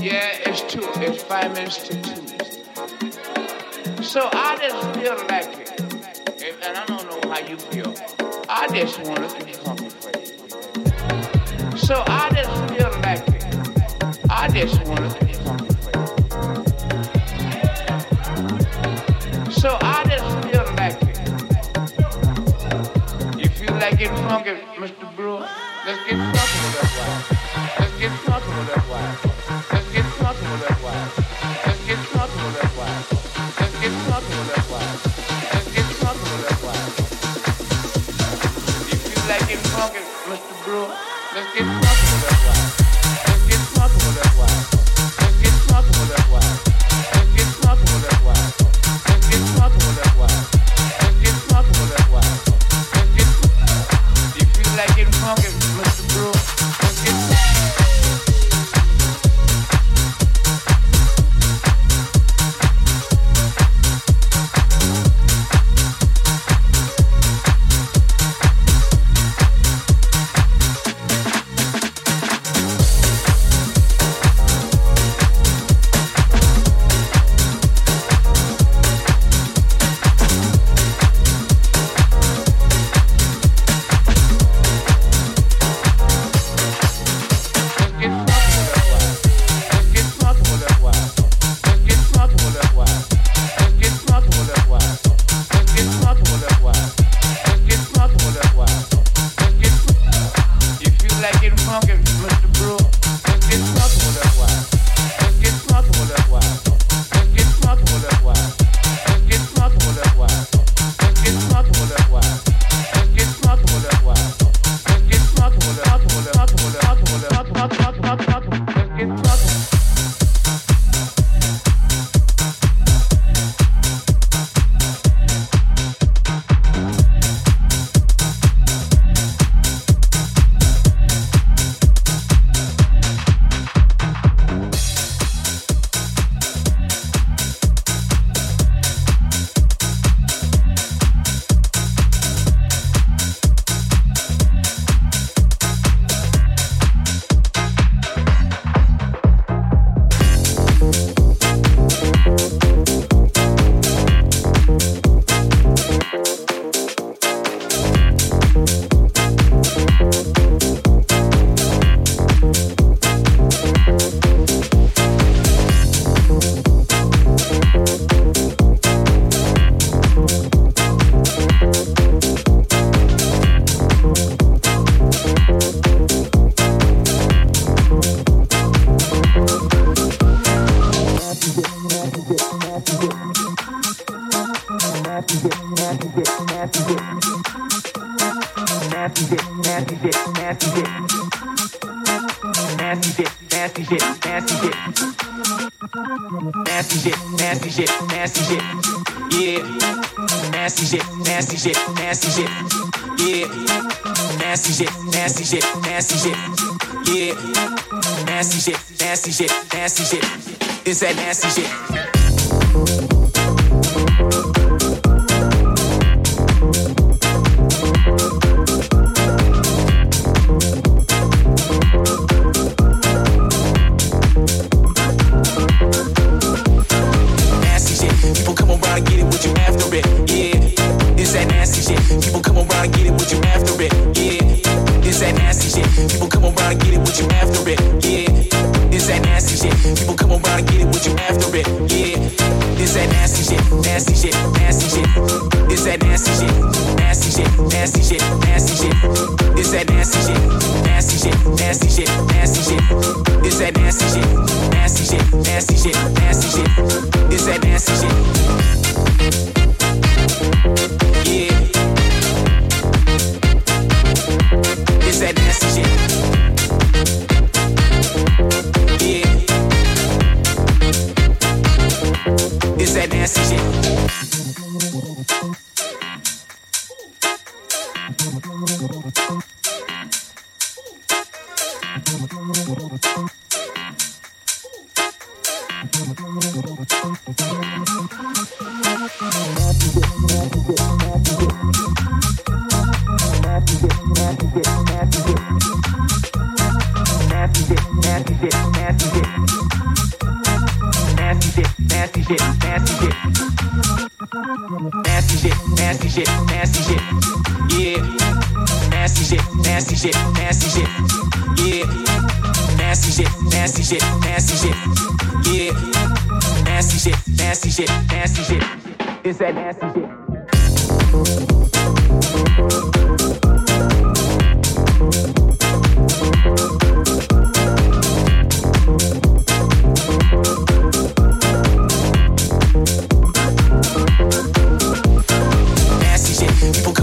Yeah, it's two. It's five minutes to two. So I just feel like it, and I don't know how you feel. I just want to be comfortable. So I just feel like it. I just want to be comfortable. So I just feel like it. You feel like it funky, Mr. Brewer? Let's get comfortable that way. Let's get comfortable that way. That nasty shit. People.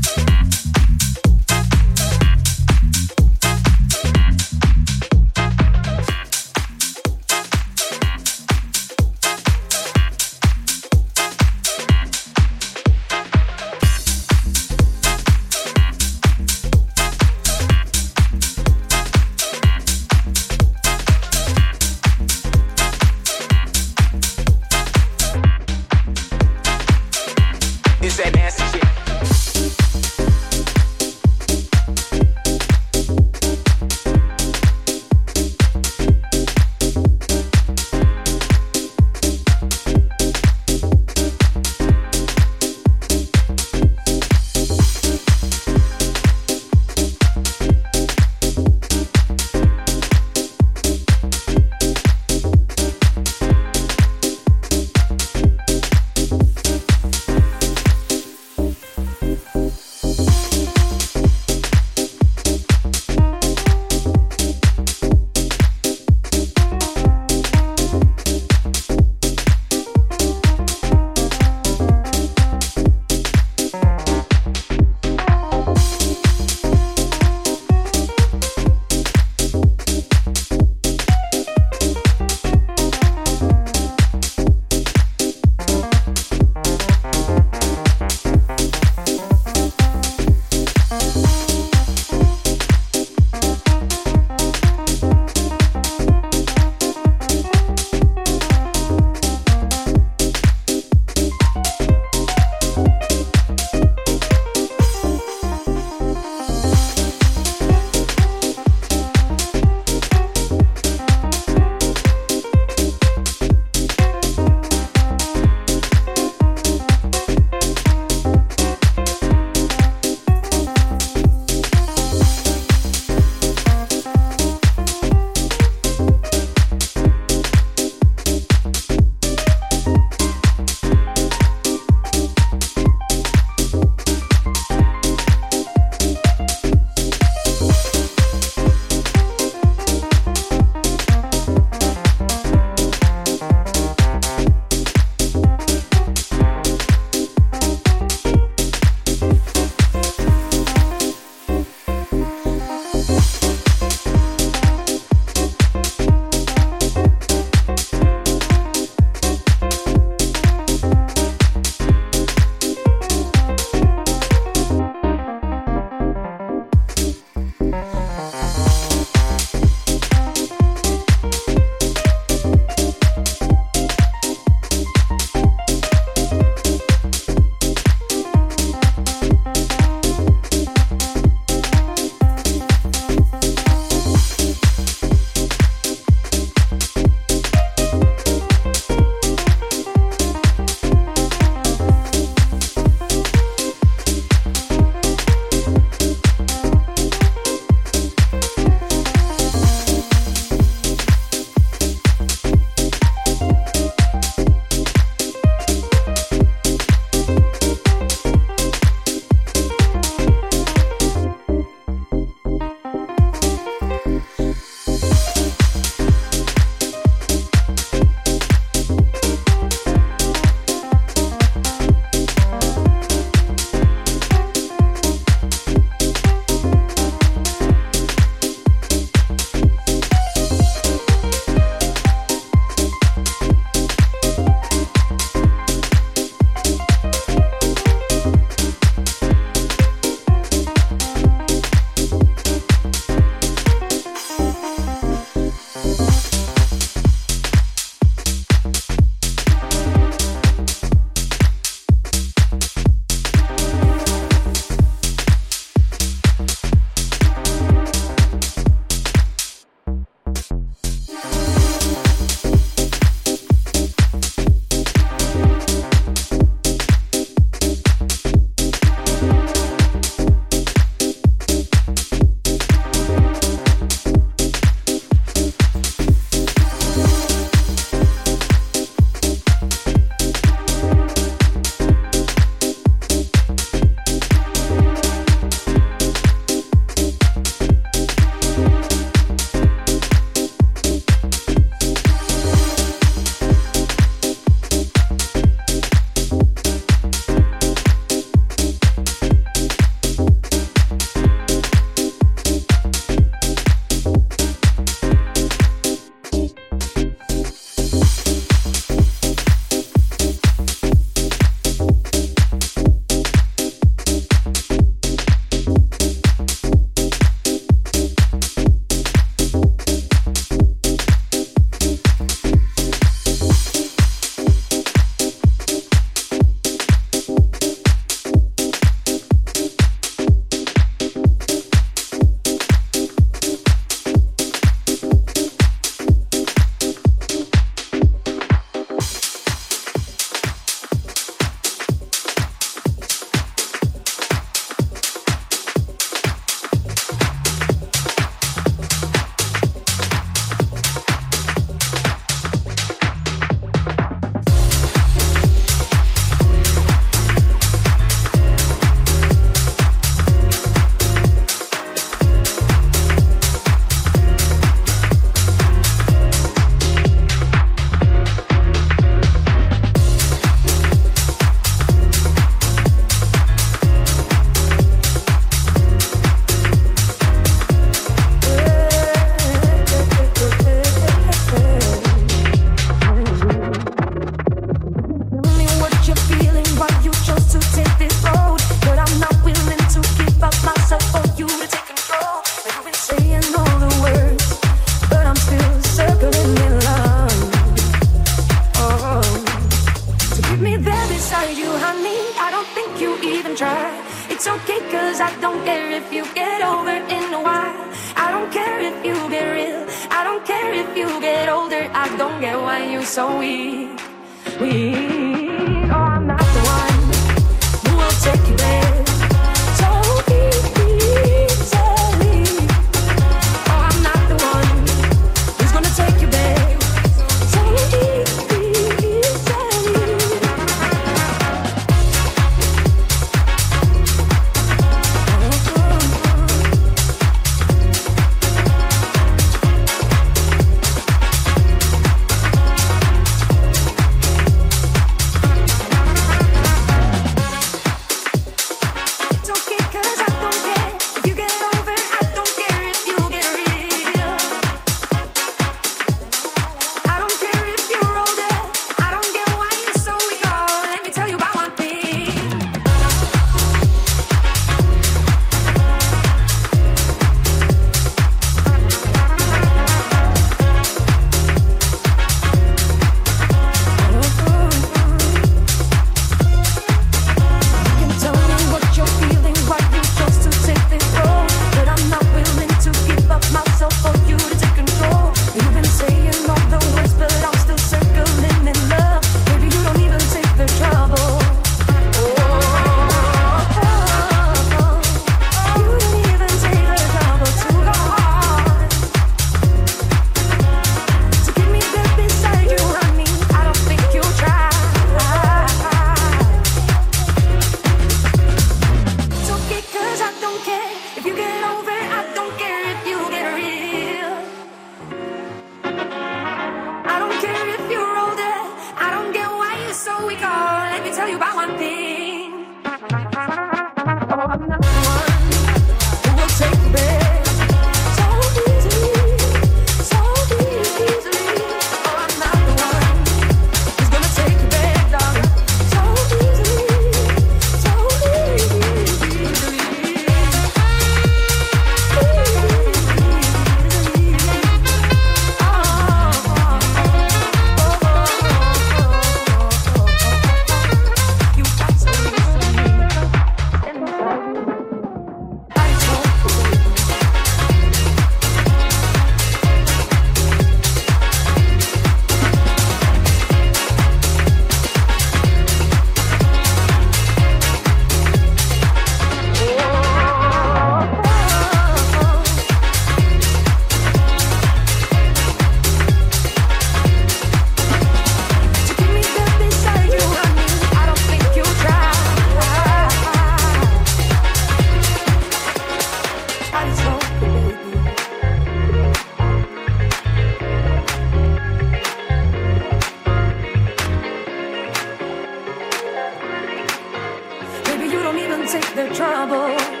you don't even take their trouble.